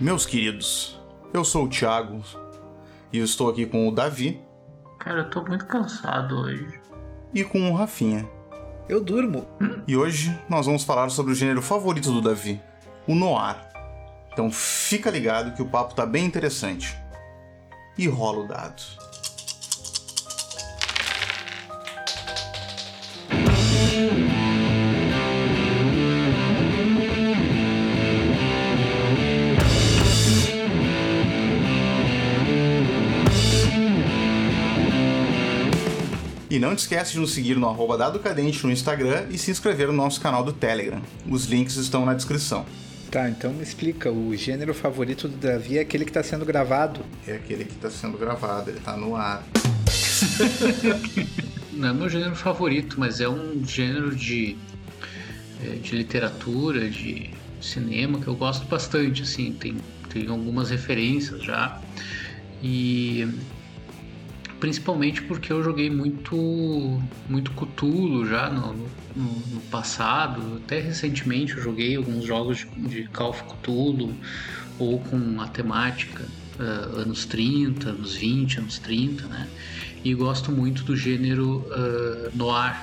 Meus queridos, eu sou o Thiago e eu estou aqui com o Davi. Cara, eu tô muito cansado hoje. E com o Rafinha. Eu durmo. E hoje nós vamos falar sobre o gênero favorito do Davi, o noir. Então fica ligado que o papo tá bem interessante. E rola o dado. E não te esquece de nos seguir no arroba Dado Cadente no Instagram e se inscrever no nosso canal do Telegram. Os links estão na descrição. Tá, então me explica. O gênero favorito do Davi é aquele que tá sendo gravado. É aquele que está sendo gravado, ele tá no ar. Não é meu gênero favorito, mas é um gênero de, é, de literatura, de cinema que eu gosto bastante, assim, tem, tem algumas referências já. E principalmente porque eu joguei muito muito Cthulhu já no, no, no passado, até recentemente eu joguei alguns jogos de, de Call of Cthulhu ou com a temática uh, anos 30, anos 20, anos 30, né? E gosto muito do gênero uh, noir,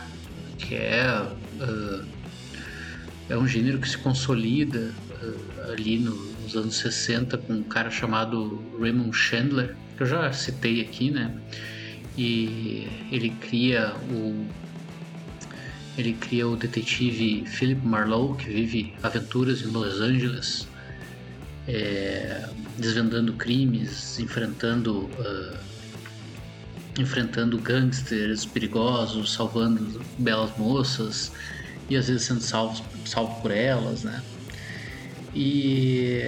que é uh, é um gênero que se consolida ali no, nos anos 60 com um cara chamado Raymond Chandler, que eu já citei aqui, né? E ele cria o ele cria o detetive Philip Marlowe que vive aventuras em Los Angeles, é, desvendando crimes, enfrentando uh, enfrentando gangsters perigosos, salvando belas moças e às vezes sendo salvo, salvo por elas, né? E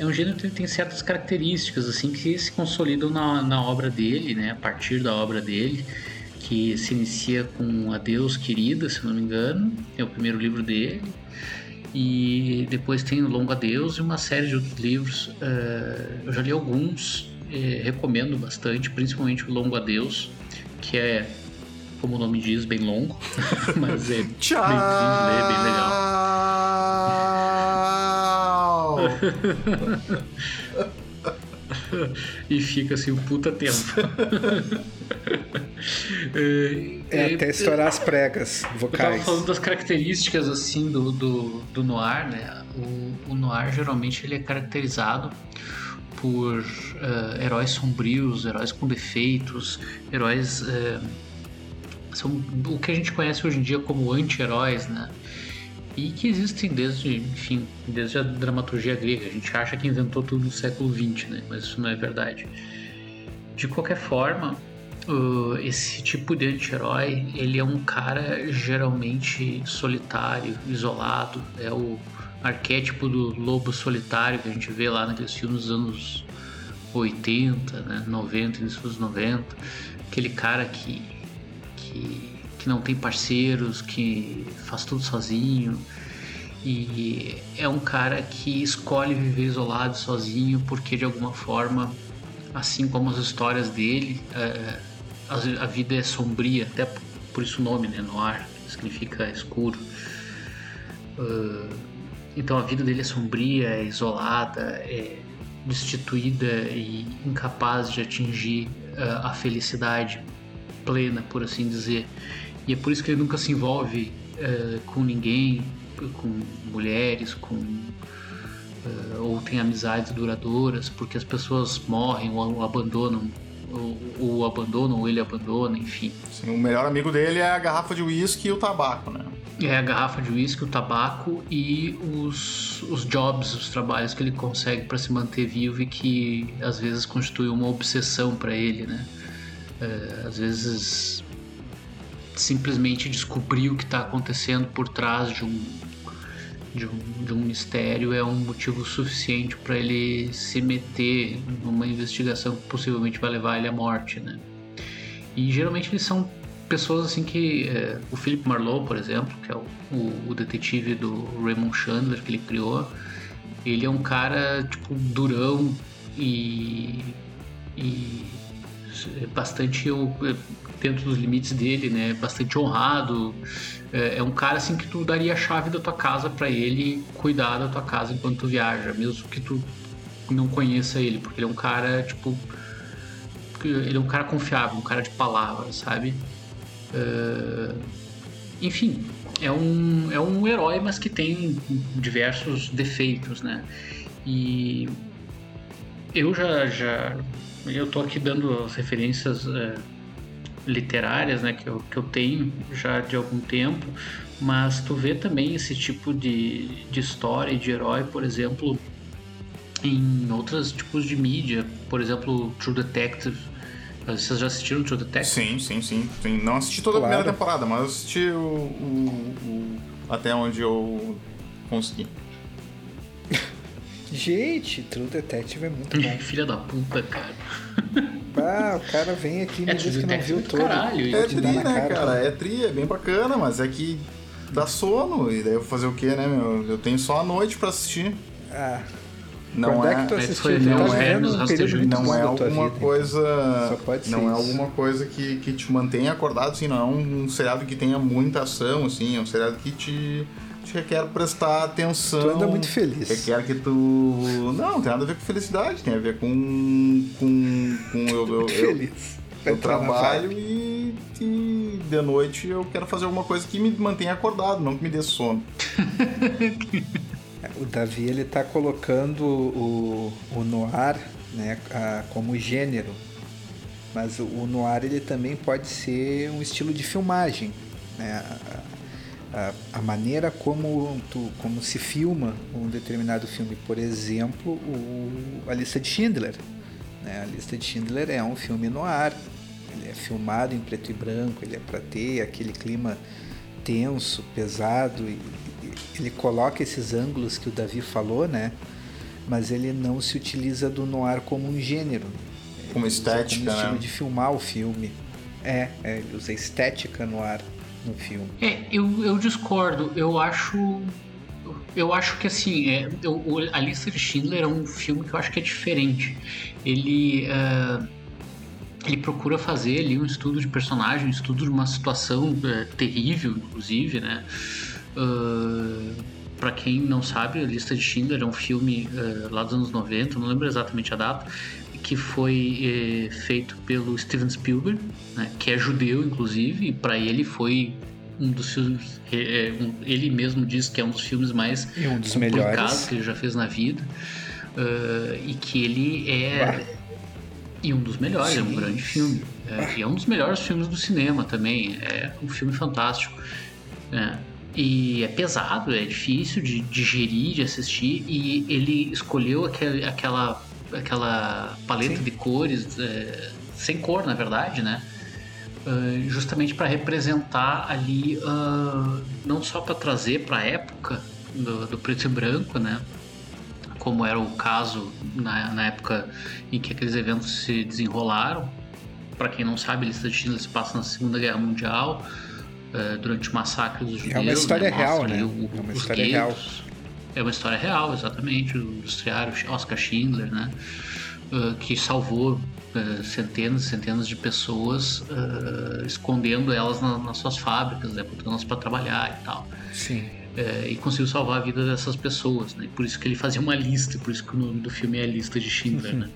é um gênero que tem certas características assim que se consolidam na, na obra dele, né? A partir da obra dele, que se inicia com Adeus Querida, se não me engano, é o primeiro livro dele. E depois tem o Longo Adeus e uma série de outros livros. Uh, eu já li alguns, eh, recomendo bastante, principalmente o Longo Adeus, que é, como o nome diz, bem longo, mas é bem, bem, bem legal. e fica assim um puta tempo. É até estourar as pregas Eu tava vocais. falando das características assim do, do, do noir, né? O, o noir geralmente ele é caracterizado por eh, heróis sombrios, heróis com defeitos, heróis eh, são o que a gente conhece hoje em dia como anti-heróis, né? E que existem desde, enfim, desde a dramaturgia grega. A gente acha que inventou tudo no século XX, né? Mas isso não é verdade. De qualquer forma, uh, esse tipo de anti-herói, ele é um cara geralmente solitário, isolado. É o arquétipo do lobo solitário que a gente vê lá naqueles filmes dos anos 80, né? 90, início dos 90. Aquele cara que, que, que não tem parceiros, que faz tudo sozinho. E é um cara que escolhe viver isolado, sozinho, porque de alguma forma, assim como as histórias dele, é, a, a vida é sombria, até por- isso o nome, né? Noir, significa escuro. Ah, então a vida dele é sombria, é isolada, é destituída e incapaz de atingir ah, a felicidade plena, por assim dizer. E é por isso que ele nunca se envolve eh, com ninguém, com mulheres, com eh, ou tem amizades duradouras, porque as pessoas morrem ou abandonam, ou, ou abandonam ou ele abandona, enfim. Sim, o melhor amigo dele é a garrafa de uísque e o tabaco, né? É a garrafa de uísque, o tabaco e os, os jobs, os trabalhos que ele consegue para se manter vivo e que às vezes constitui uma obsessão para ele, né? É, às vezes simplesmente descobrir o que está acontecendo por trás de um de um, de um mistério é um motivo suficiente para ele se meter numa investigação que possivelmente vai levar ele à morte, né? E geralmente eles são pessoas assim que é, o Philip Marlowe, por exemplo, que é o, o, o, detetive do Raymond Chandler que ele criou, ele é um cara tipo durão e, e bastante dentro dos limites dele, né? Bastante honrado. É, é um cara assim que tu daria a chave da tua casa para ele cuidar da tua casa enquanto tu viaja, mesmo que tu não conheça ele, porque ele é um cara tipo ele é um cara confiável, um cara de palavra, sabe? Uh, enfim, é um, é um herói, mas que tem diversos defeitos, né? E eu já, já eu tô aqui dando as referências uh, literárias, né, que eu, que eu tenho já de algum tempo, mas tu vê também esse tipo de, de história e de herói, por exemplo, em outros tipos de mídia, por exemplo, True Detective, vocês já assistiram True Detective? Sim, sim, sim. sim. Não assisti toda claro. a primeira temporada, mas assisti o, o, o, até onde eu consegui. Gente, True Detective é muito bom. Filha da puta, cara. Ah, o cara vem aqui e me é, diz que não viu tudo. Caralho, é tri, né, cara? cara? É tri, é bem bacana, mas é que dá sono. E daí eu vou fazer o quê, né, meu? Eu tenho só a noite pra assistir. Ah, não Quando é, é que tu assistiu? Não, é, um período não é alguma vida, coisa. não é alguma coisa que, que te mantenha acordado, assim, não é um, um seriado que tenha muita ação, assim, é um seriado que te, te requer prestar atenção. Tu anda muito feliz. Requer que tu. Não, não tem nada a ver com felicidade, tem a ver com. com, com eu, eu, feliz. Eu, eu trabalho e, e de noite eu quero fazer alguma coisa que me mantenha acordado, não que me dê sono. O Davi ele está colocando o, o noir né, a, como gênero, mas o, o noir ele também pode ser um estilo de filmagem, né? A, a, a, maneira como, tu, como se filma um determinado filme, por exemplo, o, a lista de Schindler. Né? A lista de Schindler é um filme noir, ele é filmado em preto e branco, ele é para ter aquele clima tenso, pesado e, ele coloca esses ângulos que o Davi falou, né? Mas ele não se utiliza do noir como um gênero. Como estética, como estilo né? de filmar o filme. É, é, ele usa estética no ar no filme. É, eu, eu discordo. Eu acho eu acho que assim, é, eu, a lista de Schindler é um filme que eu acho que é diferente. Ele uh, ele procura fazer ali um estudo de personagem, um estudo de uma situação uh, terrível, inclusive, né? Uh, para quem não sabe, a Lista de Schindler é um filme uh, lá dos anos 90, não lembro exatamente a data, que foi uh, feito pelo Steven Spielberg, né, que é judeu, inclusive, e para ele foi um dos filmes. É, um, ele mesmo diz que é um dos filmes mais e um dos melhores que ele já fez na vida. e que ele é. E um dos melhores, Sim. é um grande filme. É, e é um dos melhores filmes do cinema também. É um filme fantástico. É, e é pesado, é difícil de digerir, de assistir. E ele escolheu aquele, aquela, aquela paleta Sim. de cores, é, sem cor, na verdade, né? Uh, justamente para representar ali, uh, não só para trazer para a época do, do, preto e branco, né? Como era o caso na, na época em que aqueles eventos se desenrolaram. Para quem não sabe, a lista de Schindler se passa na Segunda Guerra Mundial. Eh, durante o massacre dos judeus. É uma história né? real, né? O, é uma história real. É uma história real, exatamente. O industriário Oscar Schindler, né? Uh, que salvou uh, centenas e centenas de pessoas escondendo elas na, nas suas fábricas, né? botando elas para trabalhar e tal. Sim. e conseguiu salvar a vida dessas pessoas, né? Por isso que ele fazia uma lista, por isso que o nome do filme é a lista de Schindler, uhum. né?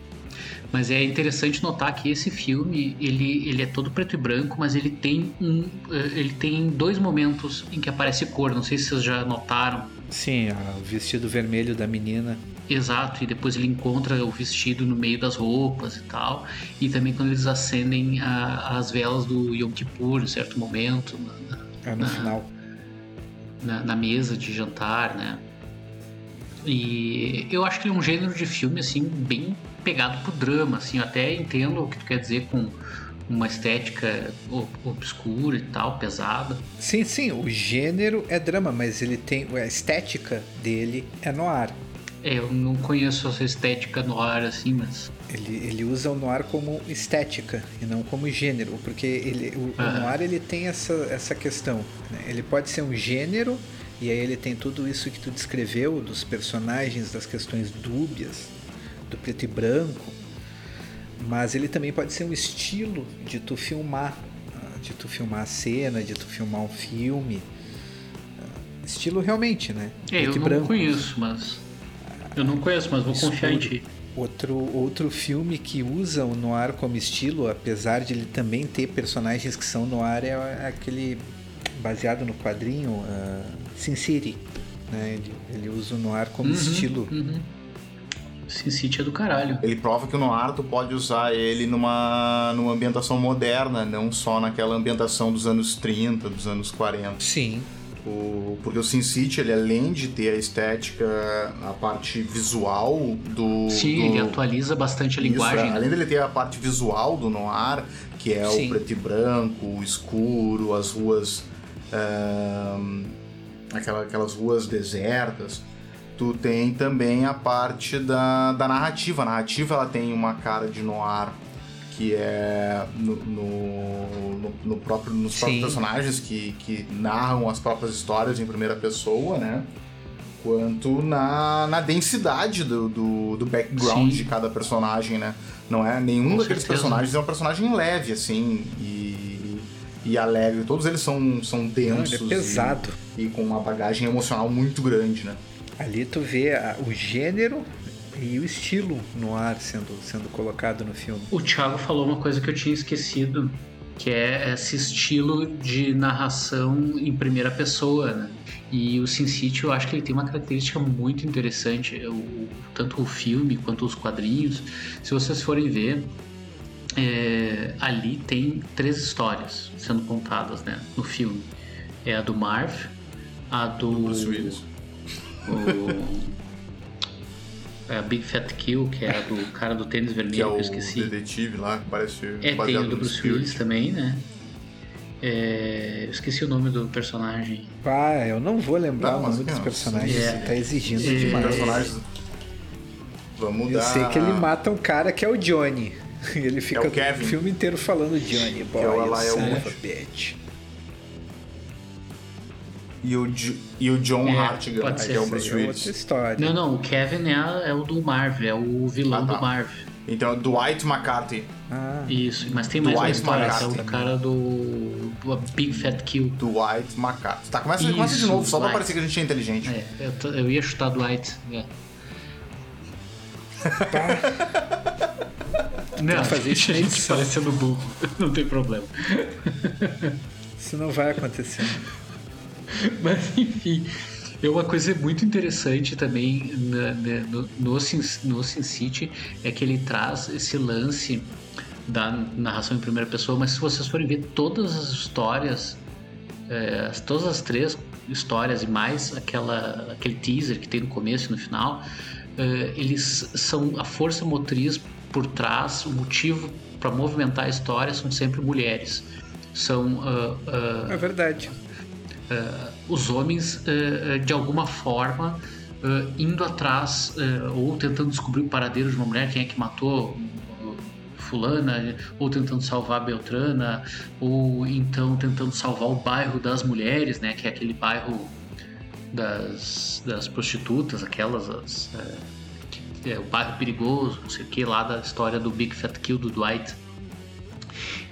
Mas é interessante notar que esse filme, ele, ele é todo preto e branco, mas ele tem um, eh, ele tem dois momentos em que aparece cor. Não sei se vocês já notaram. Sim, o vestido vermelho da menina. Exato, e depois ele encontra o vestido no meio das roupas e tal. E também quando eles acendem a, as velas do Yom Kippur em certo momento. Na, é no na, final. Na, na, mesa de jantar, né? E eu acho que ele é um gênero de filme, assim, bem pegado pro drama, assim, eu até entendo o que tu quer dizer com uma estética obscura e tal, pesada. Sim, sim, o gênero é drama, mas ele tem a estética dele é noir. É, eu não conheço essa estética noir assim, mas ele, ele usa o noir como estética e não como gênero, porque ele, o, o noir ele tem essa, essa questão. Né? Ele pode ser um gênero e aí ele tem tudo isso que tu descreveu dos personagens, das questões dúbias, do preto e branco, mas ele também pode ser um estilo de tu filmar, ah, de tu filmar a cena, de tu filmar um filme. Ah, estilo realmente, né? É, preto eu não branco. conheço, mas. Eu não conheço, mas vou confiar em ti. Outro, outro filme que usa o noir como estilo, apesar de ele também ter personagens que são noir, é aquele baseado no quadrinho uh, Sin City. Né? Ele, ele usa o noir como uhum, estilo. Uhum. Sin City é do caralho. Ele prova que o noir tu pode usar ele numa, numa ambientação moderna, não só naquela ambientação dos anos 30, dos anos 40. Sim. O, porque o Sin City, ele além de ter a estética, a parte visual do. Sim, do... ele atualiza bastante a Isso, linguagem. Né? Além dele ter a parte visual do noir, que é Sim. o preto e branco, o escuro, as ruas. Uh, aquela, aquelas ruas desertas tu tem também a parte da, da narrativa. A narrativa ela tem uma cara de noir que é no, no, no próprio, nos Sim. próprios personagens que, que narram as próprias histórias em primeira pessoa, né? Quanto na, na densidade do, do, do background Sim. de cada personagem, né? Não é nenhum Com daqueles certeza. personagens é um personagem leve, assim, e, e alegre. Todos eles são, são densos. Não, é pesado. E, e com uma bagagem emocional muito grande, né? Ali tu vê a, o gênero e o estilo no ar sendo, sendo colocado no filme. O Thiago falou uma coisa que eu tinha esquecido, que é esse estilo de narração em primeira pessoa, né? E o Sin City eu acho que ele tem uma característica muito interessante, o, tanto o filme quanto os quadrinhos. Se vocês forem ver, é, ali tem três histórias sendo contadas né, no filme. É a do Marv, a do. Bruce Willis o é a Big Fat Kill, que é a do cara do tênis vermelho, que, é o que eu esqueci. detetive lá, que parece É, tem o do Bruce Willis também, né? É, eu esqueci o nome do personagem. Ah, eu não vou lembrar não, o nome dos personagens, é, você tá exigindo é, demais. Personagens... Vamos eu sei que ele mata um cara que é o Johnny. Ele fica é o, o filme inteiro falando Johnny, boy, é o, lá, é o... e o, e o John é, Hartigan, que é o Bruce Willis. história. Não, não, o Kevin é, é o do Marv, é o vilão ah, tá. do Marv. Então é Dwight McCarthy. Ah. Isso, mas tem mais Dwight uma história, McCarthy. é o cara do, do Big Fat Kill. Dwight McCarthy. Tá, começa, Isso, começa de novo, só Dwight. pra parecer que a gente é inteligente. É, eu, eu ia chutar Dwight. É. Não, fazer isso gente parecendo burro. Não tem problema. Isso não vai acontecer. Mas enfim, é uma coisa muito interessante também na, na, no, no, Sin, no Sin City é que ele traz esse lance da narração em primeira pessoa, mas se vocês forem ver todas as histórias, é, todas as três histórias e mais aquela, aquele teaser que tem no começo e no final, é, eles são a força motriz por trás, o motivo para movimentar a história são sempre mulheres. São. Uh, uh, é verdade os homens, uh, de alguma forma, indo atrás ou tentando descobrir o paradeiro de uma mulher, quem é que matou fulana, ou tentando salvar Beltrana, ou então tentando salvar o bairro das mulheres, né, que é aquele bairro das, das prostitutas, aquelas as, é, o bairro perigoso, não sei o que, lá da história do Big Fat Kill do Dwight.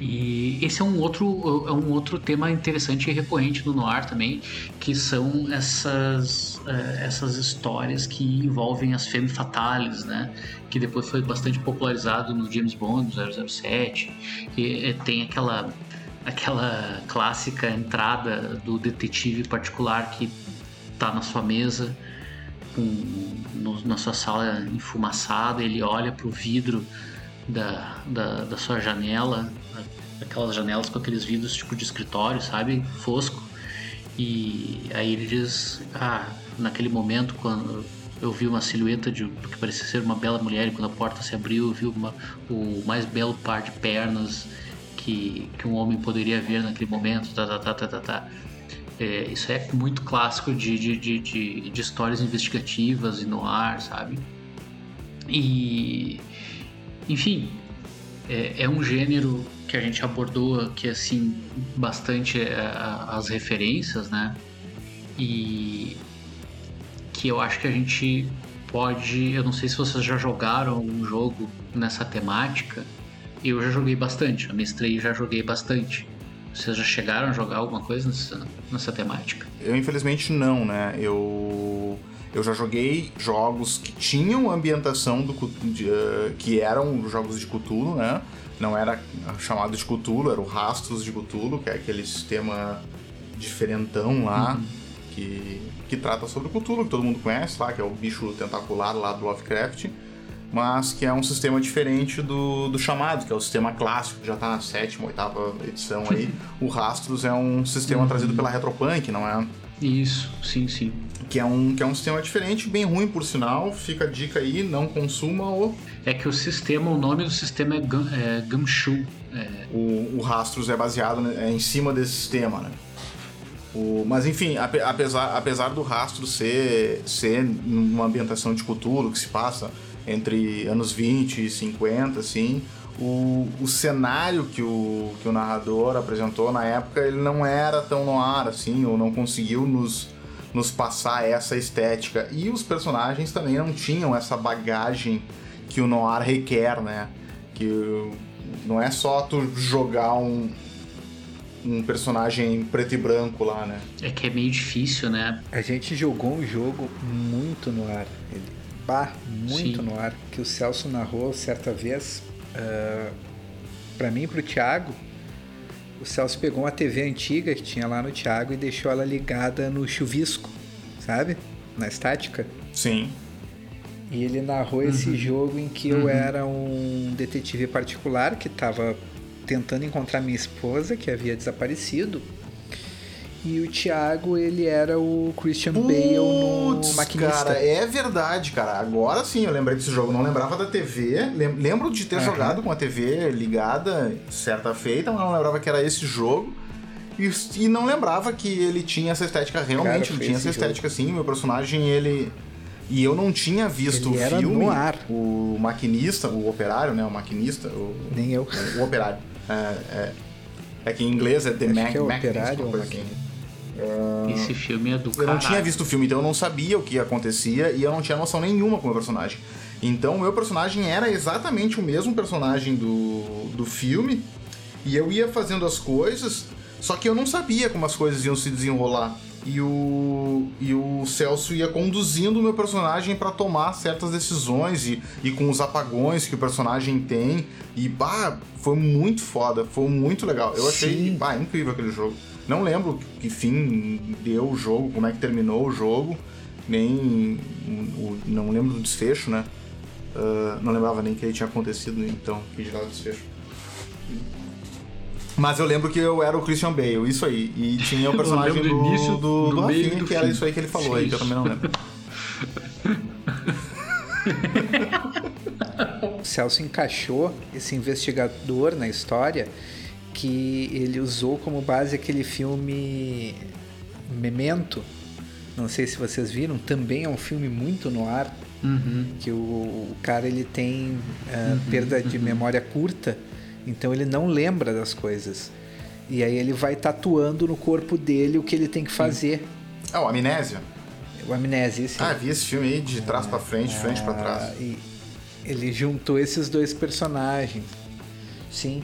E esse é um outro, é um outro tema interessante e recorrente do noir também, que são essas, é, essas histórias que envolvem as femme fatales, né? Que depois foi bastante popularizado no James Bond, 007, e é, tem aquela aquela clássica entrada do detetive particular que está na sua mesa no, na sua sala enfumaçada, ele olha para o vidro da, da, da sua janela aquelas janelas com aqueles vidros tipo de escritório, sabe? Fosco. E aí ele diz: Ah, naquele momento, quando eu vi uma silhueta de que parecia ser uma bela mulher, e quando a porta se abriu, eu vi uma, o mais belo par de pernas que, que um homem poderia ver naquele momento, tá, tá, tá, tá, tá, tá. É, isso é muito clássico de, de, de, de, de histórias investigativas e no ar, sabe? E, enfim, é, é, um gênero que a gente abordou aqui, assim, bastante é, as referências, né? E que eu acho que a gente pode. Eu não sei se vocês já jogaram algum jogo nessa temática. Eu já joguei bastante, eu mestrei e já joguei bastante. Vocês já chegaram a jogar alguma coisa nessa, nessa temática? Eu, infelizmente, não, né? Eu. Eu já joguei jogos que tinham ambientação do de, uh, que eram jogos de Cthulhu, né? Não era chamado de Cthulhu, era o Rastros de Cthulhu, que é aquele sistema diferentão lá, uhum. que, que trata sobre o Cthulhu, que todo mundo conhece lá, que é o bicho tentacular lá do Lovecraft mas que é um sistema diferente do, do chamado, que é o sistema clássico, que já está na sétima, oitava edição aí. o Rastros é um sistema uhum. trazido pela Retropunk, não é? Isso, sim, sim. Que é, um, que é um sistema diferente, bem ruim por sinal. Fica a dica aí, não consuma o. É que o sistema, o nome do sistema é, Gum, é Gumshoe. É... O, o Rastros é baseado né, é em cima desse sistema, né? O, mas enfim, apesar, apesar do rastro ser, ser numa ambientação de cultura que se passa entre anos 20 e 50, assim, o, o cenário que o, que o narrador apresentou na época, ele não era tão no ar, assim, ou não conseguiu nos, nos passar essa estética. E os personagens também não tinham essa bagagem que o noir requer, né? Que não é só tu jogar um, um personagem preto e branco lá, né? É que é meio difícil, né? A gente jogou um jogo muito no ar. Ele Bah, muito Sim. no ar, que o Celso narrou certa vez. Uh, ah, para mim e pro Thiago, o Celso pegou uma TV antiga que tinha lá no Thiago e deixou ela ligada no chuvisco, sabe? Na estática. Sim. E ele narrou uhum. esse jogo em que uhum. eu era um detetive particular que estava tentando encontrar minha esposa, que havia desaparecido. E o Thiago, ele era o Christian Bale no Maquinista. Cara, é verdade, cara. Agora sim eu lembrei desse jogo. Não lembrava da TV. Lembro de ter uhum. jogado com a TV ligada certa feita, mas não lembrava que era esse jogo. E, e não lembrava que ele tinha essa estética realmente. Cara, ele tinha essa estética jogo. assim. Meu personagem, ele. E eu não tinha visto ele o filme. No ar. O maquinista, o operário, né? O maquinista. O, Nem eu. O, operário. É, é, é, que em inglês é The Acho Mac, é operário maquinista. Esse filme é do Eu não tinha visto o filme, então eu não sabia o que acontecia e eu não tinha noção nenhuma com o meu personagem. Então o meu personagem era exatamente o mesmo personagem do, do filme e eu ia fazendo as coisas, só que eu não sabia como as coisas iam se desenrolar. E o, e o Celso ia conduzindo o meu personagem para tomar certas decisões e, e com os apagões que o personagem tem. E, bah, foi muito foda, foi muito legal. Eu achei, Sim. bah, incrível aquele jogo. Não lembro que fim deu o jogo, como é que terminou o jogo, nem. O, não lembro do desfecho, né? Uh, não lembrava nem que ele tinha acontecido, então, que geral desfecho. Mas eu lembro que eu era o Christian Bale, isso aí. E tinha o personagem do, do, início, do, do, do Rafinha, que fim. era isso aí que ele falou aí, que eu também não lembro. o Celso encaixou esse investigador na história que ele usou como base aquele filme Memento. Não sei se vocês viram, também é um filme muito no ar. Uhum. Que o, o, cara ele tem uh, uhum, perda de uhum. memória curta, então ele não lembra das coisas. E aí ele vai tatuando no corpo dele o que ele tem que fazer. Ah, o Amnésia? O Amnésia, sim. Ah, vi esse filme aí de trás é, para frente, frente para trás. E ele juntou esses dois personagens. Sim.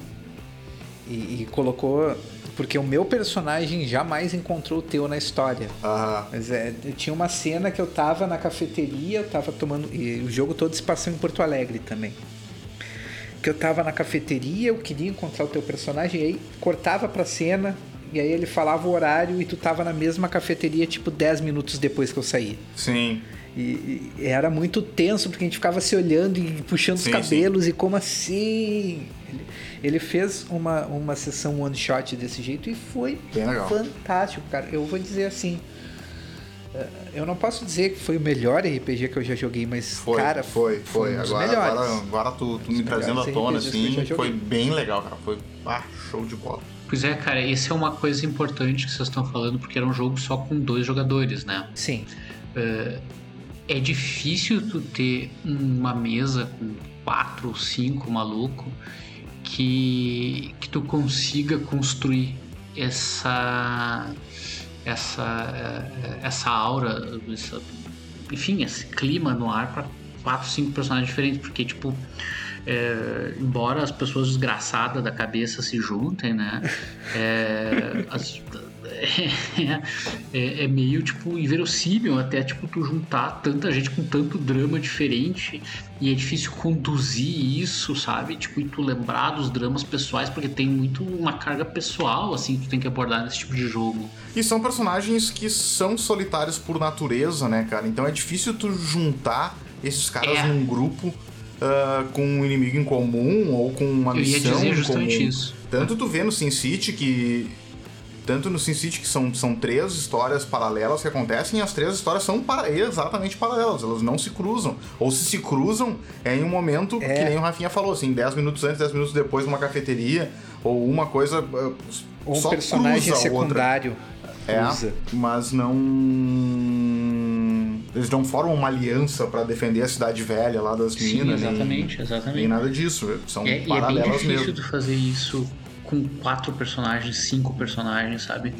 E, e, colocou. Porque o meu personagem jamais encontrou o teu na história. Uhum. Mas é, tinha uma cena que eu tava na cafeteria, eu tava tomando. E o jogo todo se passou em Porto Alegre também. Que eu tava na cafeteria, eu queria encontrar o teu personagem, e aí cortava pra cena, e aí ele falava o horário e tu tava na mesma cafeteria, tipo, 10 minutos depois que eu saí. Sim. E, e, era muito tenso, porque a gente ficava se olhando e puxando sim, os cabelos, sim. e como assim? Ele, ele, fez uma, uma sessão one shot desse jeito e foi fantástico, cara. Eu vou dizer assim. eu não posso dizer que foi o melhor RPG que eu já joguei, mas foi, cara, foi, foi. Um agora, agora, agora, tu, tu me trazendo à tona assim, foi bem legal, cara. Foi ah, show de bola. Pois é, cara, isso é uma coisa importante que vocês estão falando, porque era um jogo só com dois jogadores, né? Sim. Uh, é difícil tu ter uma mesa com quatro ou cinco maluco que, que tu consiga construir essa essa essa aura, essa, enfim, esse clima no ar para quatro, cinco personagens diferentes, porque tipo é, embora as pessoas desgraçadas da cabeça se juntem, né? É, as, é, é, é, meio tipo inverossímil até tipo tu juntar tanta gente com tanto drama diferente e é difícil conduzir isso, sabe? Tipo, e tu lembrar dos dramas pessoais porque tem muito uma carga pessoal assim que tu tem que abordar nesse tipo de jogo. E são personagens que são solitários por natureza, né, cara? Então é difícil tu juntar esses caras é. num grupo uh, com um inimigo em comum ou com uma Eu missão ia dizer justamente comum. isso. Tanto tu vê no Sin City que tanto no Sin City que são, são três histórias paralelas que acontecem e as três histórias são para, exatamente paralelas, elas não se cruzam. Ou se se cruzam, é em um momento é. que nem o Rafinha falou, assim, 10 minutos antes, 10 minutos depois, numa cafeteria, ou uma coisa. Uh, ou um personagem secundário. É, mas não eles não formam uma aliança para defender a cidade velha lá das Sim, minas. Exatamente, nem, exatamente. Nem nada disso. São é, paralelas e é bem difícil mesmo. de fazer isso com quatro personagens, cinco personagens, sabe?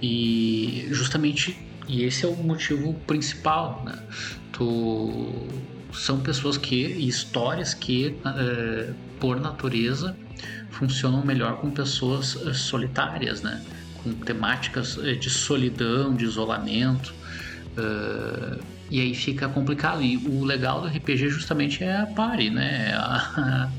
E justamente, e esse é o motivo principal, né? Tu são pessoas que histórias que uh, por natureza funcionam melhor com pessoas uh, solitárias, né? Com temáticas uh, de solidão, de isolamento. e aí fica complicado. E o legal do RPG justamente é a pare, né? A,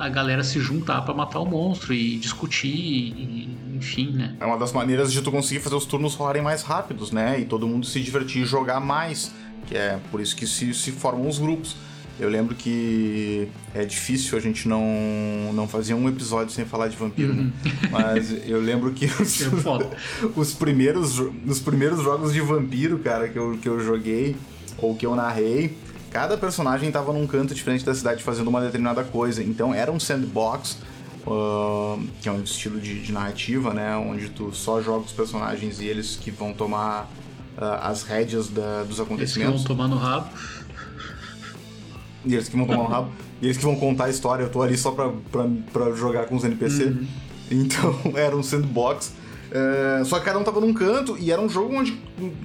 a galera se juntar para matar o monstro e discutir, e, enfim, né? É uma das maneiras de tu conseguir fazer os turnos rolarem mais rápidos, né? E todo mundo se divertir e jogar mais, que é por isso que se, se formam os grupos. Eu lembro que é difícil a gente não, não fazer um episódio sem falar de vampiro, né? uhum. né? Mas eu lembro que os, é os, primeiros, os primeiros jogos de vampiro, cara, que eu, que eu joguei ou que eu narrei, cada personagem estava num canto diferente da cidade fazendo uma determinada coisa. Então era um sandbox, uh, que é um estilo de, de, narrativa, né? Onde tu só joga os personagens e eles que vão tomar uh, as rédeas da, dos acontecimentos. Eles que vão tomar no rabo. E eles que vão tomar no rabo. E eles que vão contar a história. Eu tô ali só pra, pra, pra jogar com os NPC. Uhum. Então era um sandbox. Uh, só que cada um tava num canto e era um jogo onde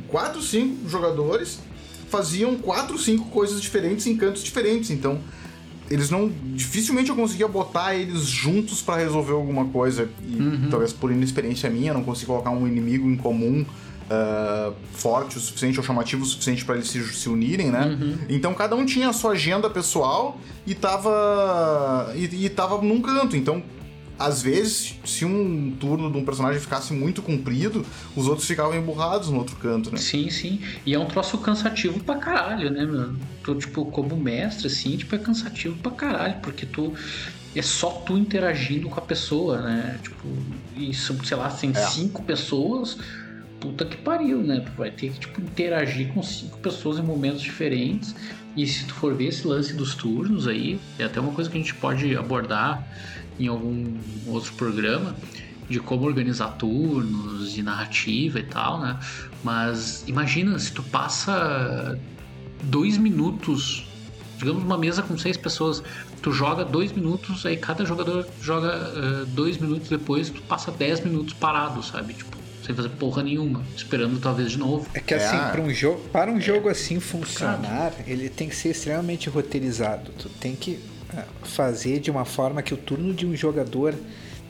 quatro, cinco jogadores faziam quatro, cinco coisas diferentes em cantos diferentes. Então, eles não. Dificilmente eu conseguia botar eles juntos para resolver alguma coisa. E uhum. talvez por inexperiência minha, não consigo colocar um inimigo em comum. Uh, forte o suficiente ou chamativo o suficiente para eles se, se unirem, né? Uhum. Então cada um tinha a sua agenda pessoal e tava e, e tava num canto. Então às vezes, se um turno de um personagem ficasse muito comprido, os outros ficavam emburrados no outro canto, né? Sim, sim. E é um troço cansativo pra caralho, né, mano? Tu, tipo, como mestre, assim, tipo, é cansativo pra caralho, porque tu. É só tu interagindo com a pessoa, né? Tipo, isso, sei lá, tem é. cinco pessoas, puta que pariu, né? Tu vai ter que, tipo, interagir com cinco pessoas em momentos diferentes. E se tu for ver esse lance dos turnos aí, é até uma coisa que a gente pode abordar em algum outro programa de como organizar turnos, de narrativa e tal, né? Mas imagina se tu passa dois minutos, digamos uma mesa com seis pessoas, tu joga dois minutos, aí cada jogador joga uh, dois minutos depois, tu passa dez minutos parado, sabe? Tipo, sem fazer porra nenhuma, esperando talvez de novo. É que assim, é. para um jogo, para um jogo assim funcionar, ele tem que ser extremamente roteirizado. Tu tem que fazer de uma forma que o turno de um jogador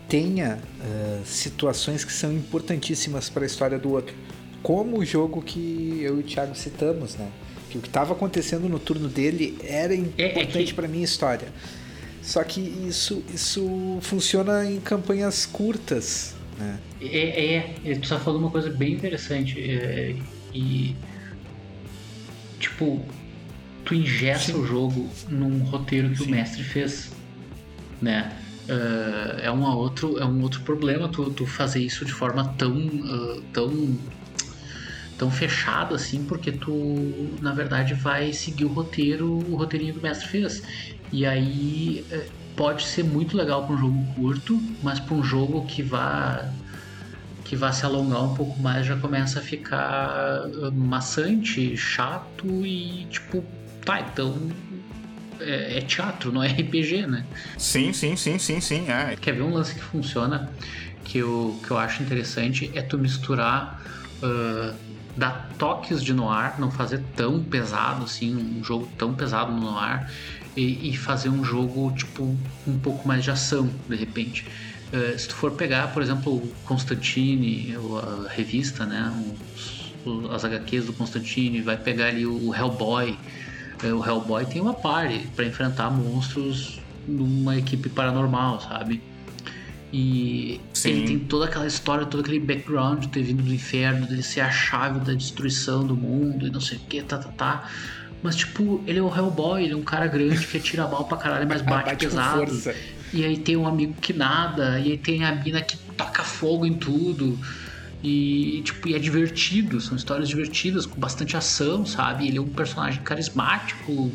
tenha uh, situações que são importantíssimas para a história do outro. Como o jogo que eu e o Thiago citamos, né? Que o que estava acontecendo no turno dele era importante é, é que... para minha história. Só que isso, isso funciona em campanhas curtas, né? É, é, é tu está falando uma coisa bem interessante. É, e, tipo, tu ingessa Sim. o jogo num roteiro que Sim. o mestre fez, né? Uh, é, uma outro, é um outro problema tu, tu fazer isso de forma tão, uh, tão tão fechado assim, porque tu, na verdade, vai seguir o roteiro, o roteirinho do mestre fez. E aí é, pode ser muito legal para um jogo curto, mas para um jogo que vá que vá se alongar um pouco mais já começa a ficar ah, maçante, chato e tipo, tá, então é, é, teatro, não é RPG, né? Sim, sim, sim, sim, sim. É. Quer ver um lance que funciona que eu, que eu acho interessante é tu misturar uh, dar toques de noir, não fazer tão pesado assim, um jogo tão pesado no noir e, e fazer um jogo tipo um pouco mais de ação de repente. Uh, se tu for pegar, por exemplo, o Constantine, a revista, né, os, as HQs do Constantine, vai pegar ali o Hellboy. Uh, o Hellboy tem uma party para enfrentar monstros numa equipe paranormal, sabe? E Sim. ele tem toda aquela história, todo aquele background de ter vindo do inferno, dele ser a chave da destruição do mundo e não sei o que, tá, tá, tá. Mas, tipo, ele é o Hellboy, ele é um cara grande que atira mal pra caralho, mas bate, bate pesado. E aí tem um amigo que nada, e aí tem a mina que taca fogo em tudo. E, tipo, e é divertido, são histórias divertidas, com bastante ação, sabe? Ele é um personagem carismático,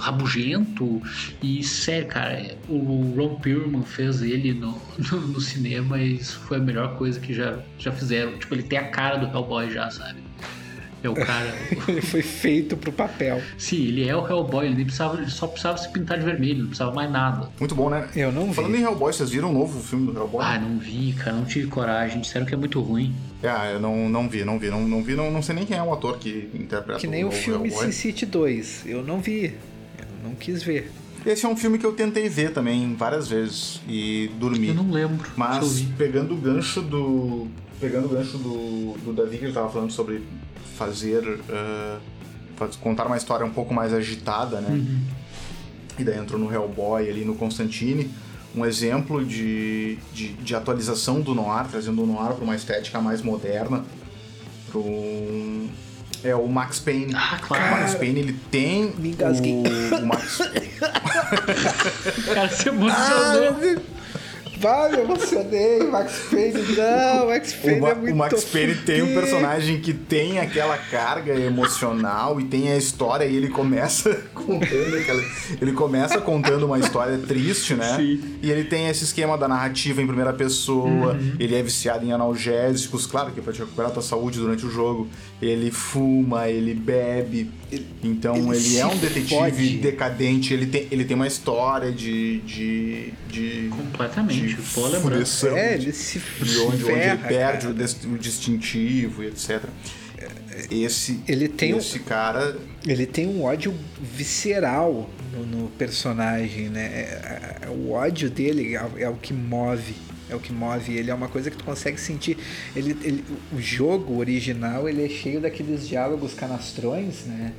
rabugento. E, sério, cara, o Ron Perlman fez ele no, no, no, cinema e isso foi a melhor coisa que já, já fizeram. Tipo, ele tem a cara do Hellboy já, sabe? É o cara. ele foi feito pro papel. Sim, ele é o Hellboy, ele, precisava, ele só precisava se pintar de vermelho, não precisava mais nada. Muito bom, né? Eu não vi. Falando em Hellboy, vocês viram o um novo filme do Hellboy? Ah, não vi, cara, não tive coragem. Disseram que é muito ruim. Ah, eu não, não vi, não vi, não, não vi, não, não sei nem quem é o ator que interpreta Que nem o, o filme Hellboy. Sin City 2. Eu não vi. Eu não quis ver. Esse é um filme que eu tentei ver também várias vezes e dormi. Eu não lembro. Mas pegando o gancho do. Pegando o gancho do, do Davi que ele tava falando sobre fazer. Uh, contar uma história um pouco mais agitada, né? Uhum. E daí entrou no Hellboy ali no Constantine. Um exemplo de, de, de atualização do noir, trazendo o noir para uma estética mais moderna. Um, é o Max Payne. Ah, claro. O Max Payne, ele tem Me engasguei. o, o Max... cara se emocionou. Ah, Vai, eu emocionei. Max Payne, não, Max Payne o, é muito O Max Payne tem um personagem que tem aquela carga emocional e tem a história e ele começa contando aquela, ele começa contando uma história triste, né? Sim. E ele tem esse esquema da narrativa em primeira pessoa, uhum. ele é viciado em analgésicos, claro que é pra te recuperar a tua saúde durante o jogo. Ele fuma, ele bebe. Ele, então ele, ele é um detetive fode. decadente, ele tem, ele tem uma história de. de, de Completamente. De Pô, É, ele se de onde, ferra, onde ele perde o, distintivo e etc. Esse, ele tem esse um, cara. Ele tem um ódio visceral no, no personagem, né? É, é, o ódio dele é, é o que move é o que move ele, é uma coisa que tu consegue sentir. Ele, ele, o jogo original ele é cheio daqueles diálogos canastrões, né?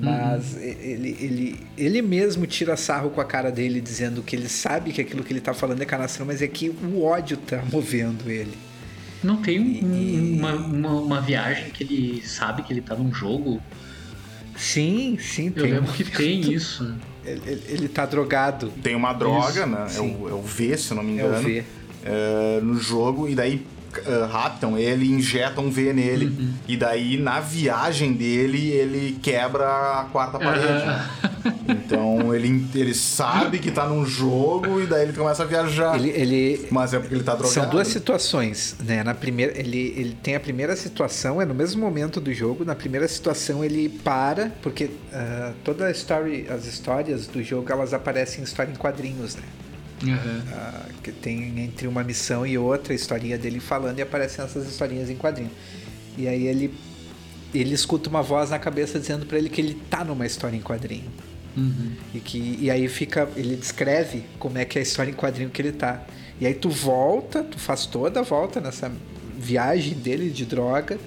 Mas uhum. ele, ele, ele mesmo tira sarro com a cara dele, dizendo que ele sabe que aquilo que ele tá falando é canastrão, mas é que o ódio tá movendo ele. Não tem um, e... uma, uma, uma, viagem que ele sabe que ele tá num jogo? Sim, sim. Eu lembro que tem isso. Ele, ele, ele tá drogado. Tem uma droga, isso, né? É o, é o, V, se eu não me engano. É o V. É, no jogo, e daí uh, raptam ele injetam um V nele. Uhum. E daí, na viagem dele, ele quebra a quarta parede. Uhum. Então ele, ele sabe que tá num jogo e daí ele começa a viajar. Ele, ele... Mas é porque ele tá drogado. São duas situações, né? Na primeira, ele, ele tem a primeira situação, é no mesmo momento do jogo. Na primeira situação ele para, porque uh, toda a story, as histórias do jogo, elas aparecem em história em quadrinhos, né? Uhum. Uh, que tem entre uma missão e outra a historinha dele falando e aparecem essas historinhas em quadrinho. E aí ele ele escuta uma voz na cabeça dizendo para ele que ele tá numa história em quadrinho. Uhum. E que e aí fica ele descreve como é que é a história em quadrinho que ele tá. E aí tu volta, tu faz toda a volta nessa viagem dele de droga.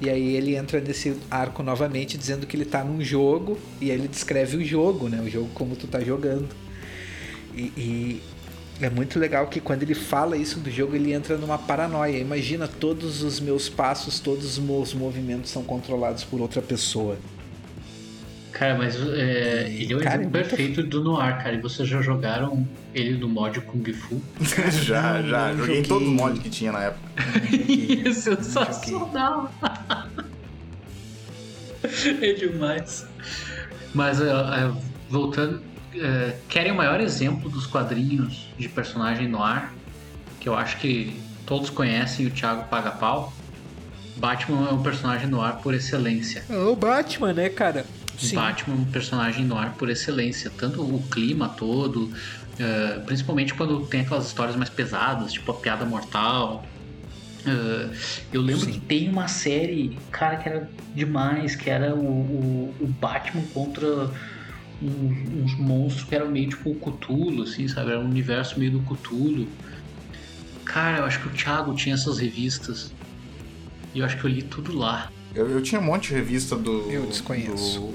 E aí ele entra nesse arco novamente dizendo que ele tá num jogo e aí ele descreve o jogo, né? O jogo como tu tá jogando. E, e, é muito legal que quando ele fala isso do jogo, ele entra numa paranoia. Imagina, todos os meus passos, todos os meus movimentos são controlados por outra pessoa. Cara, mas é, ele é o cara, exemplo é perfeito do Noir, cara. E vocês já jogaram ele no mod Kung Fu? já, já. Joguei, joguei todo mod que tinha na época. é sensacional. é demais. Mas uh, voltando, uh, querem o maior exemplo dos quadrinhos de personagem no ar, que eu acho que todos conhecem o Thiago Paga Pau. Batman é um personagem no ar por excelência. É o Batman, né, cara? Sim. Batman é um personagem no ar por excelência. Tanto o clima todo, uh, principalmente quando tem aquelas histórias mais pesadas, tipo a Piada Mortal. Uh, eu lembro Sim. que tem uma série, cara, que era demais, que era o, o, o Batman contra um, uns monstros que eram meio tipo o Cthulhu, assim, sabe? Era um universo meio do Cthulhu. Cara, eu acho que o Thiago tinha essas revistas. E eu acho que eu li tudo lá. Eu, eu tinha um monte de revista do. Eu desconheço. Do,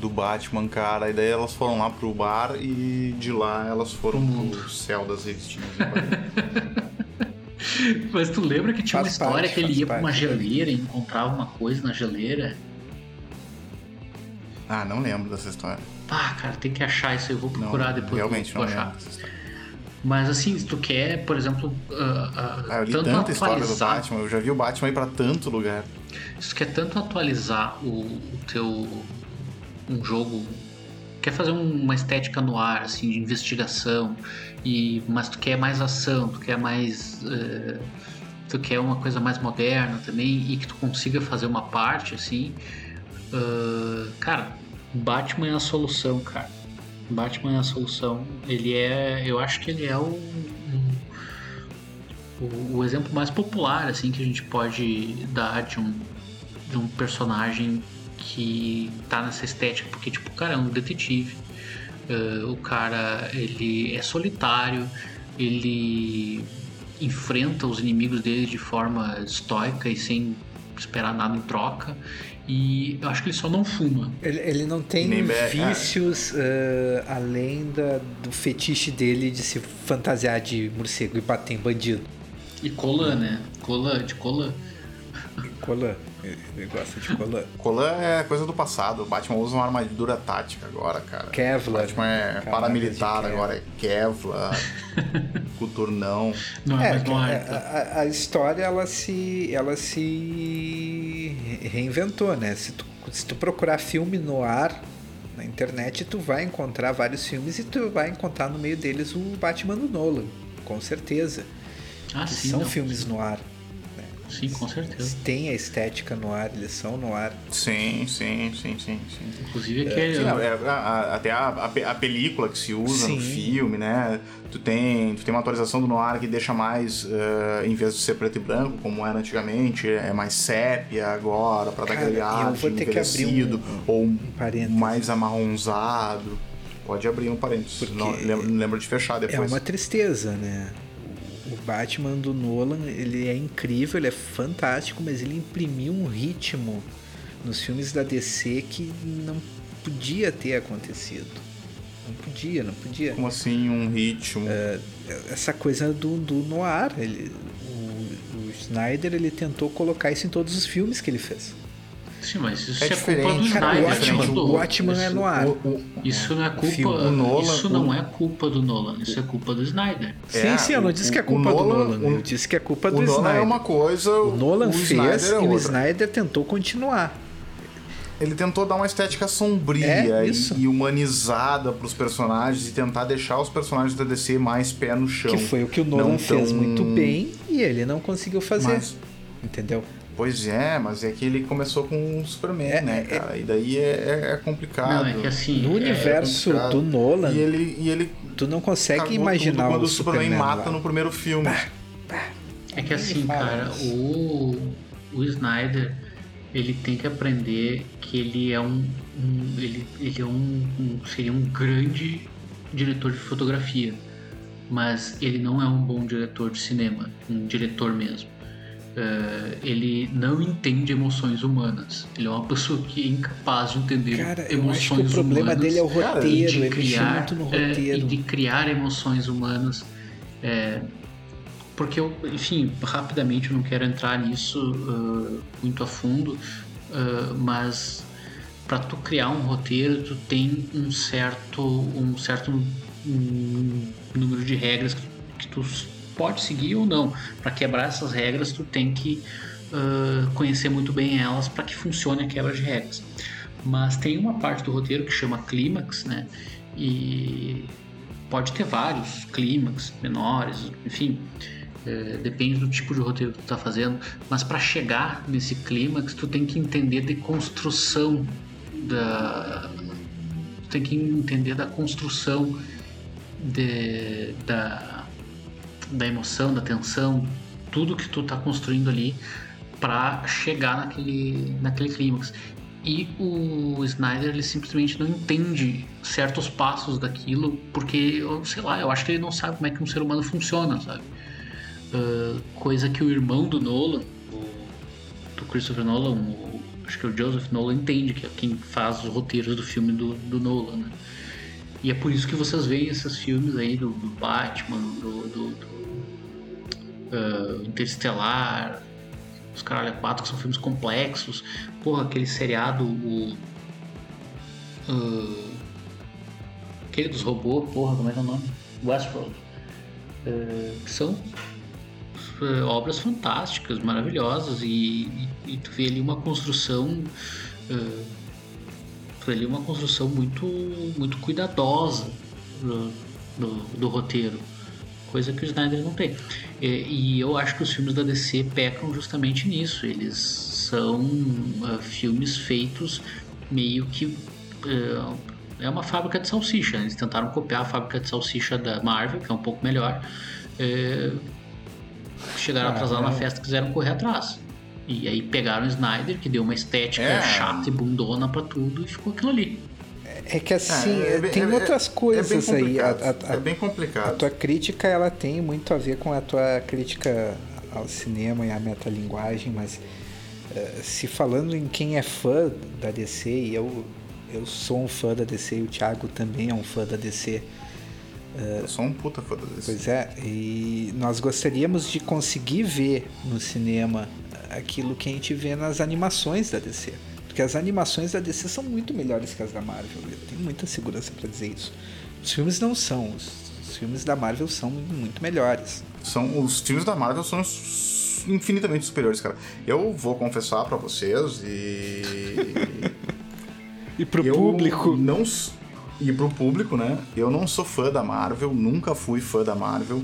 do Batman, cara. E daí elas foram lá pro bar e de lá elas foram pro, pro céu das revistinhas. Mas tu lembra que tinha faz uma história parte, que ele ia pra uma geleira e encontrava uma coisa na geleira? Ah, não lembro dessa história. Ah, cara, tem que achar isso, eu vou procurar não, depois. Realmente não achar. lembro dessa história. Mas assim, se tu quer, por exemplo, uh, uh, ah, eu li tanto tanta história do Batman, eu já vi o Batman ir pra tanto lugar. Se tu quer tanto atualizar o, o teu um jogo, quer fazer uma estética no ar, assim, de investigação, e mas tu quer mais ação, tu quer mais uh, tu quer uma coisa mais moderna também e que tu consiga fazer uma parte assim, uh, cara, Batman é a solução, cara. Batman é a solução. Ele é, eu acho que ele é o, o, o, exemplo mais popular assim que a gente pode dar de um, de um personagem que tá nessa estética, porque tipo, o cara é um detetive. Uh, o cara ele é solitário, ele enfrenta os inimigos dele de forma estoica e sem esperar nada em troca. E eu acho que ele só não fuma. Ele, ele não tem vícios uh, além da, do fetiche dele de se fantasiar de morcego e bater em bandido. E colan, né? Colan, de colan. Colan. Ele gosta de colan. Colan é coisa do passado. O Batman usa uma armadura tática agora, cara. Kevlar. O Batman é paramilitar agora, é Kevlar, Coturnão. Não é, é, é a, a, história ela se, ela se reinventou, né? Se tu, se tu procurar filme no ar na internet, tu vai encontrar vários filmes e tu vai encontrar no meio deles o Batman do Nolan, com certeza. Ah, sim, são não. filmes no ar. Sim, com certeza. Tem a estética no ar, eles são no ar. Sim, sim, sim, sim. sim. Inclusive aquele. É, é, a, até a, a, a, película que se usa sim. no filme, né? Tu tem, tu tem uma atualização do noir que deixa mais, uh, em vez de ser preto e branco, como era antigamente, é mais sépia agora, pra dar aquele ar envelhecido, um, ou um mais amarronzado. Pode abrir um parênteses, Porque não lembra, lembra de fechar depois. É uma tristeza, né? O Batman do Nolan, ele é incrível, ele é fantástico, mas ele imprimiu um ritmo nos filmes da DC que não podia ter acontecido. Não podia, não podia. Como assim um ritmo? É, essa coisa do, do noir. Ele, o, o Snyder ele tentou colocar isso em todos os filmes que ele fez. Sim, mas isso é, é culpa do Snyder. o Watchman, o Watchman é no ar. O, o, isso não é culpa. O Nolan, isso não é culpa do Nolan. Isso é culpa do Snyder. Sim, é, sim. Eu não disse que é culpa do Nolan. Eu disse que é culpa do Nolan Snyder. é uma coisa. O Nolan fez é e o Snyder tentou continuar. Ele tentou dar uma estética sombria é, e, e, humanizada para os personagens e tentar deixar os personagens da DC mais pé no chão. Que foi o que o Nolan fez muito bem e ele não conseguiu fazer. Mas... Entendeu? Pois é, mas é que ele começou com o Superman, é, né, é, cara? É, e daí é, é, complicado. Não, é que assim. No universo do Nolan. E ele, e ele. Tu não consegue imaginar quando o Superman, Superman mata lá. no primeiro filme. Bah, bah. É que assim, cara, o, o Snyder ele tem que aprender que ele é um, um ele, ele é um, um, seria um grande diretor de fotografia, mas ele não é um bom diretor de cinema, um diretor mesmo. Uh, ele não entende emoções humanas. Ele é uma pessoa que é incapaz de entender Cara, emoções humanas. o problema humanas, dele é o roteiro, de criar, muito no roteiro. É, e de criar emoções humanas. É, porque eu, enfim, rapidamente eu não quero entrar nisso uh, muito a fundo, uh, mas para tu criar um roteiro, tu tem um certo, um certo um número de regras que tu pode seguir ou não. Para quebrar essas regras, tu tem que uh, conhecer muito bem elas para que funcione a quebra de regras. Mas tem uma parte do roteiro que chama clímax, né? E pode ter vários clímax menores, enfim, é, depende do tipo de roteiro que tu tá fazendo, mas para chegar nesse clímax tu tem que entender de construção da tu tem que entender da construção de, da da emoção, da tensão, tudo que tu tá construindo ali para chegar naquele naquele clímax. E o Snyder ele simplesmente não entende certos passos daquilo, porque, sei lá, eu acho que ele não sabe como é que um ser humano funciona, sabe? Uh, coisa que o irmão do Nolan, do Christopher Nolan, o, acho que é o Joseph Nolan, entende, que é quem faz os roteiros do filme do, do Nolan, né? E é por isso que vocês veem esses filmes aí do, do Batman, do, do, do uh, Interestelar, os Caralho 4, que são filmes complexos. Porra, aquele seriado, o. Uh, aquele dos robôs, porra, como é que é o nome? Westworld. Uh, que são obras fantásticas, maravilhosas, e, e, e, tu vê ali uma construção. Uh, vê ali uma construção muito, muito cuidadosa do, do, do roteiro, coisa que o Snyder não tem. E, e, eu acho que os filmes da DC pecam justamente nisso. Eles são uh, filmes feitos meio que. Uh, é uma fábrica de salsicha. Eles tentaram copiar a fábrica de salsicha da Marvel, que é um pouco melhor. Uh, chegaram ah, atrasados é. na festa e quiseram correr atrás. E aí pegaram o Snyder, que deu uma estética é. chata e bundona para tudo, e ficou aquilo ali. É que assim, é, é, tem é, outras coisas aí. A, a, a, é bem complicado. A tua crítica, ela tem muito a ver com a tua crítica ao cinema e à metalinguagem, mas uh, se falando em quem é fã da DC, e eu, eu sou um fã da DC e o Thiago também é um fã da DC. Uh, eu sou um puta fã da DC. Pois é, e nós gostaríamos de conseguir ver no cinema aquilo que a gente vê nas animações da DC. Porque as animações da DC são muito melhores que as da Marvel. Eu tenho muita segurança para dizer isso. Os filmes não são. Os, os, filmes da Marvel são muito melhores. São os filmes da Marvel são infinitamente superiores, cara. Eu vou confessar para vocês e e pro eu público não e pro público, né? Eu não sou fã da Marvel, nunca fui fã da Marvel.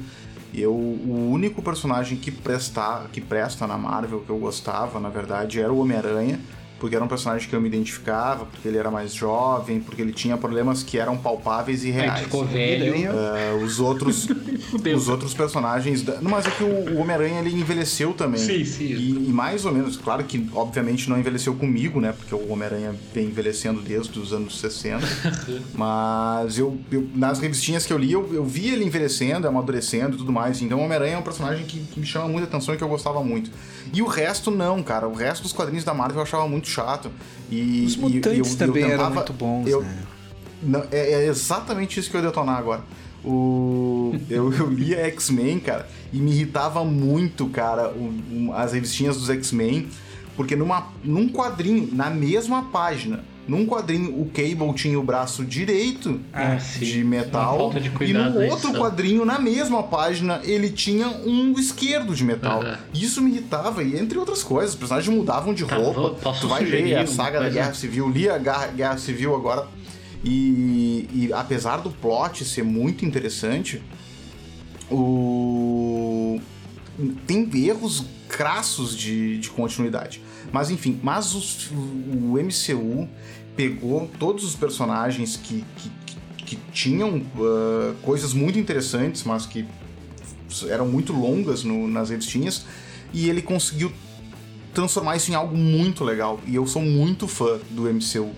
Eu, o único personagem que presta, que presta na Marvel que eu gostava, na verdade, era o Homem-Aranha porque era um personagem que eu me identificava, porque ele era mais jovem, porque ele tinha problemas que eram palpáveis e reais. ficou velho. Uh, os outros os outros personagens... Da... Não, mas é que o, Homem-Aranha ele envelheceu também. Sim, sim. E, e, mais ou menos, claro que obviamente não envelheceu comigo, né? Porque o Homem-Aranha vem envelhecendo desde os anos 60. mas eu, eu, nas revistinhas que eu li, eu, eu vi ele envelhecendo, amadurecendo e tudo mais. Então o Homem-Aranha é um personagem que, que me chama muita atenção e que eu gostava muito. E o resto não, cara. O resto dos quadrinhos da Marvel eu achava muito chato. E, Os mutantes e, eu, também eu tentava, eram muito bons, eu, né? Não, é, é, exatamente isso que eu ia detonar agora. O, eu, eu lia X-Men, cara, e me irritava muito, cara, o, um, as revistinhas dos X-Men, porque numa, num quadrinho, na mesma página, num quadrinho, o Cable tinha o braço direito ah, de metal. De e no outro quadrinho, na mesma página, ele tinha um esquerdo de metal. Uhum. Isso me irritava, e entre outras coisas, os personagens mudavam de tá, roupa. Vou, tu vai ler a saga da Guerra Civil, li a Guerra Civil agora. E, e apesar do plot ser muito interessante, o tem erros crassos de, de continuidade. Mas enfim, mas o MCU pegou todos os personagens que, que, que tinham uh, coisas muito interessantes, mas que eram muito longas no, nas revistinhas, e ele conseguiu transformar isso em algo muito legal. E eu sou muito fã do MCU.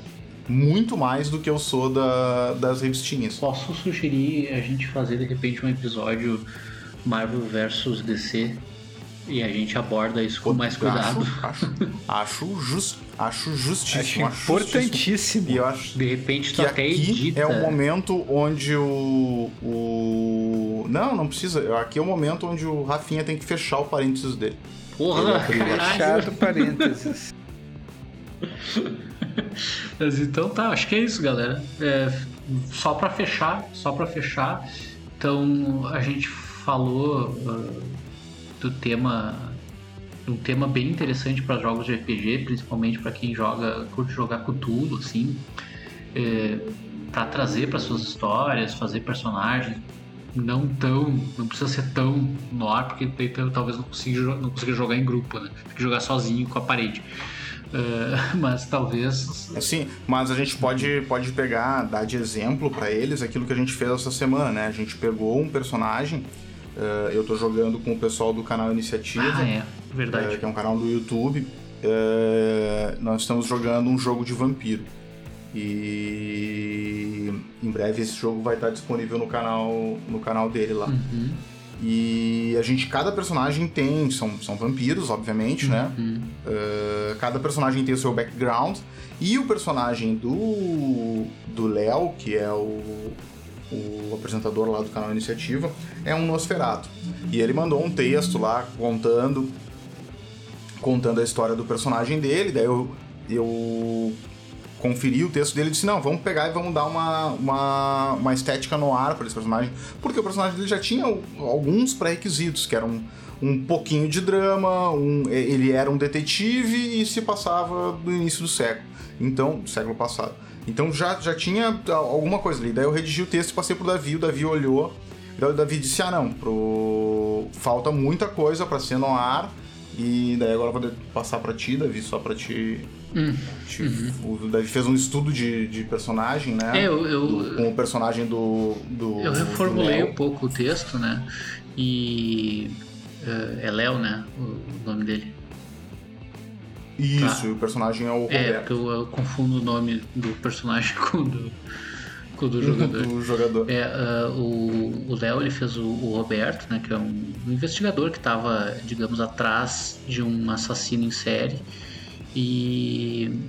Muito mais do que eu sou da, das revistinhas. Posso sugerir a gente fazer de repente um episódio Marvel versus DC e a gente aborda isso com mais cuidado. Acho, acho, just, acho justíssimo. Acho importantíssimo. E eu acho de repente tu até edita. É o momento onde o, o. Não, não precisa. Aqui é o momento onde o Rafinha tem que fechar o parênteses dele. Porra, fechado parênteses. Mas então tá, acho que é isso, galera. É, só para fechar, só para fechar. Então a gente falou. Uh, do tema um tema bem interessante para jogos de RPG, principalmente para quem joga, curte jogar Cthulhu, assim, é, para trazer para suas histórias, fazer personagens não tão, não precisa ser tão no ar, porque talvez não consiga, não consiga jogar em grupo, né? Tem que jogar sozinho com a parede. Uh, mas talvez. Sim, mas a gente pode, pode pegar, dar de exemplo para eles aquilo que a gente fez essa semana, né? A gente pegou um personagem Uh, eu estou jogando com o pessoal do canal Iniciativa. Ah, é, verdade. Uh, que é um canal do YouTube. Uh, nós estamos jogando um jogo de vampiro. E em breve esse jogo vai estar disponível no canal, no canal dele lá. Uhum. E a gente, cada personagem tem, são, são vampiros, obviamente, né? uhum. né? cada personagem tem o seu background. E o personagem do do Léo, que é o, o apresentador lá do canal Iniciativa, é um Nosferatu. E ele mandou um texto lá contando contando a história do personagem dele, daí eu, eu conferi o texto dele e disse, não, vamos pegar e vamos dar uma, uma, uma estética no ar para esse personagem, porque o personagem dele já tinha alguns pré-requisitos, que eram um, um pouquinho de drama, um, ele era um detetive e se passava do início do século, então, do século passado. Então já, já tinha alguma coisa ali. Daí eu redigi o texto e passei pro Davi, o Davi olhou. Daí o Davi disse: Ah, não, pro... falta muita coisa para ser no ar. E daí agora eu vou passar para ti, Davi, só para te. Hum. te uhum. O Davi fez um estudo de, de personagem, né? É, eu, eu, do, com o personagem do. do eu reformulei do um pouco o texto, né? E. Uh, é Léo, né? O nome dele. Isso, tá. o personagem é o é, Roberto. É, eu, eu, confundo o nome do personagem com o do, com o do jogador. do jogador. É, uh, o Léo ele fez o, o, Roberto, né, que é um, um investigador que estava, digamos, atrás de um assassino em série e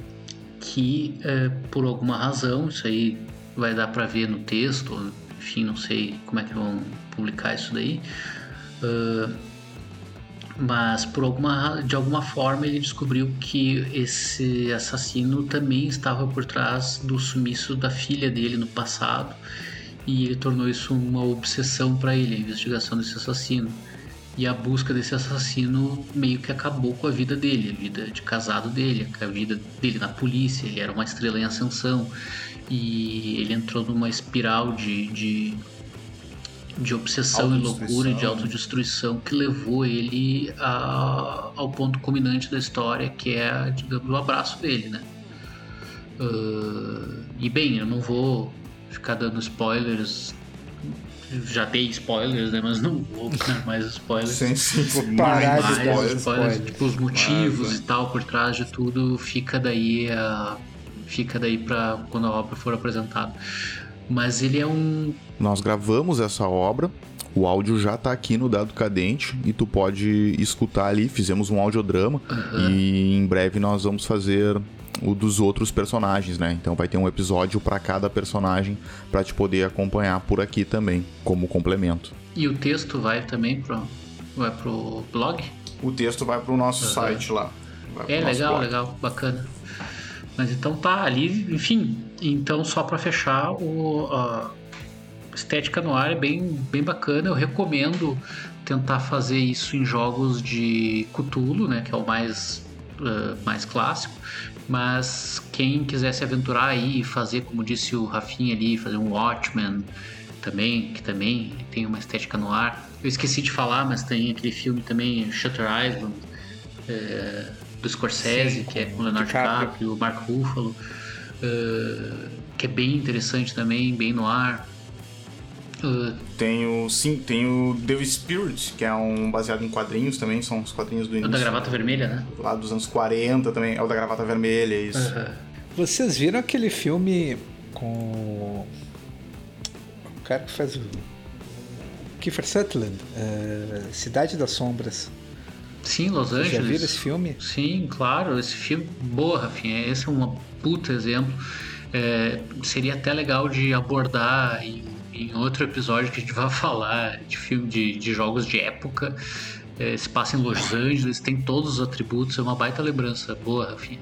que, uh, por alguma razão, isso aí vai dar para ver no texto, enfim, não sei como é que vão publicar isso daí. Uh, mas por alguma de alguma forma ele descobriu que esse assassino também estava por trás do sumiço da filha dele no passado. E ele tornou isso uma obsessão para ele a investigação desse assassino. E a busca desse assassino meio que acabou com a vida dele a vida de casado dele a vida dele na polícia ele era uma estrela em ascensão. E ele entrou numa espiral de, de de obsessão e loucura, de autodestruição que levou ele a, ao ponto culminante da história, que é, digamos, o abraço dele, né? Uh, e bem, eu não vou ficar dando spoilers. Já dei spoilers, né? Mas não vou dar mais spoilers. Sim, sim, vou parar mais, de dar spoilers, spoilers. Tipo, os motivos mas, e tal por trás de tudo fica daí a, fica daí para quando a obra for apresentada. Mas ele é um. Nós gravamos essa obra. O áudio já tá aqui no Dado Cadente e tu pode escutar ali. Fizemos um audiodrama uhum. e em breve nós vamos fazer o dos outros personagens, né? Então vai ter um episódio para cada personagem para te poder acompanhar por aqui também, como complemento. E o texto vai também pro, vai pro blog? O texto vai pro nosso uhum. site lá. É legal, blog. legal, bacana. Mas então tá ali, enfim. Então só para fechar, o a estética no ar é bem, bem bacana. Eu recomendo tentar fazer isso em jogos de Cthulhu, né, que é o mais uh, mais clássico. Mas quem quiser se aventurar aí e fazer, como disse o Rafinha ali, fazer um Watchmen também, que também tem uma estética no ar. Eu esqueci de falar, mas tem aquele filme também, Shutter Island. É, do Scorsese, Sim, que é com o Leonardo DiCaprio, o Mark Ruffalo, uh, que é bem interessante também, bem no ar. Uh, tem o sim, tem o The Spirit, que é um baseado em quadrinhos também, são os quadrinhos do início. É o da gravata vermelha, né? Lá dos anos 40 também, é o da gravata vermelha, é isso. Vocês viram aquele filme com o cara que faz o Kiefer Sutherland, uh, Cidade das Sombras. Sim, Los Angeles. Já viram esse filme? Sim, claro. Esse filme, boa, Rafinha. Esse é um puta exemplo. É, seria até legal de abordar em, em, outro episódio que a gente vai falar de filme de, de jogos de época. É, se passa em Los Angeles, tem todos os atributos, é uma baita lembrança. Boa, Rafinha.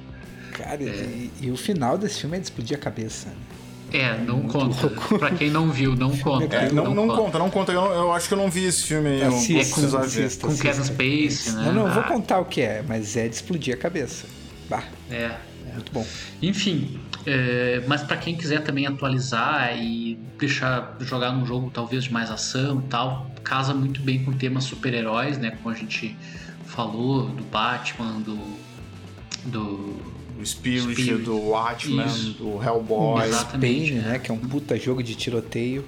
Cara, é... e, e, o final desse filme é de explodir a cabeça. É, não conta. Pra quem não viu, não conta. É, não, não, não, conta. não conta. Eu, eu, acho que eu não vi esse filme aí. Assista, eu assista, com Kevin Space, né? Não, não, ah. vou contar o que é, mas é de explodir a cabeça. Bah. É. Muito bom. Enfim, é, mas para quem quiser também atualizar e deixar jogar num jogo talvez de mais ação e tal, casa muito bem com o tema super-heróis, né? Como a gente falou, do Batman, do. do o Spirit, Spirit, do Watchmen, Isso. do Hellboy. Exatamente, Pain, né? Que é um puta jogo de tiroteio.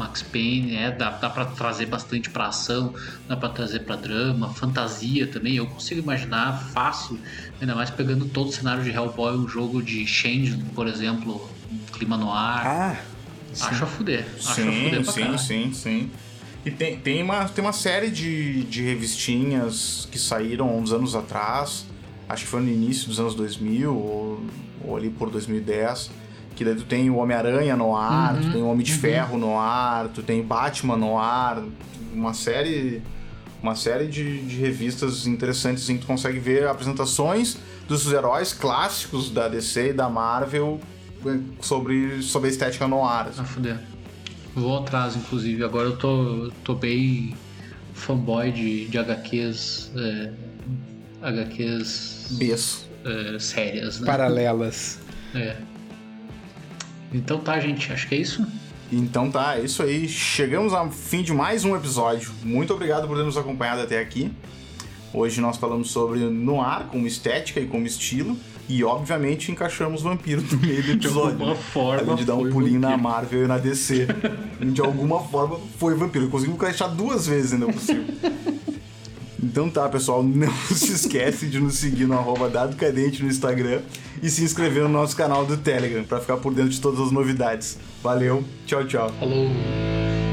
Max Payne, é, dá, dá para trazer bastante para ação, dá para trazer para drama, fantasia também. Eu consigo imaginar fácil, ainda mais pegando todo o cenário de Hellboy, um jogo de Changeling, por exemplo, um clima no ar. Ah, acho a fuder. Acho sim, a fuder sim, sim, sim. E tem, tem, uma, tem uma série de, de revistinhas que saíram uns anos atrás, acho que foi no início dos anos 2000 ou, ou ali por 2010, que daí tu tem o Homem-Aranha no ar, uhum, tu tem o Homem de uhum. Ferro no ar, tu tem Batman no ar, uma série uma série de, de revistas interessantes em que tu consegue ver apresentações dos heróis clássicos da DC e da Marvel eh, sobre, sobre a estética no ar. Assim. Ah, fuder. Vou atrás, inclusive. Agora eu tô, tô bem fanboy de, de HQs. É, HQs. Bes. É, sérias, né? Paralelas. É. Então tá, gente, acho que é isso. Então tá, é isso aí. Chegamos ao fim de mais um episódio. Muito obrigado por ter nos acompanhado até aqui. Hoje nós falamos sobre noir como estética e como estilo. E obviamente encaixamos vampiro no meio do episódio. De alguma forma. Além de dar um pulinho vampiro. na Marvel e na DC. de alguma forma foi vampiro. Eu consegui encaixar duas vezes ainda possível. Então tá, pessoal, não se esquece de nos seguir no arroba Dado Cadente no Instagram e se inscrever no nosso canal do Telegram para ficar por dentro de todas as novidades. Valeu, tchau, tchau. Falou!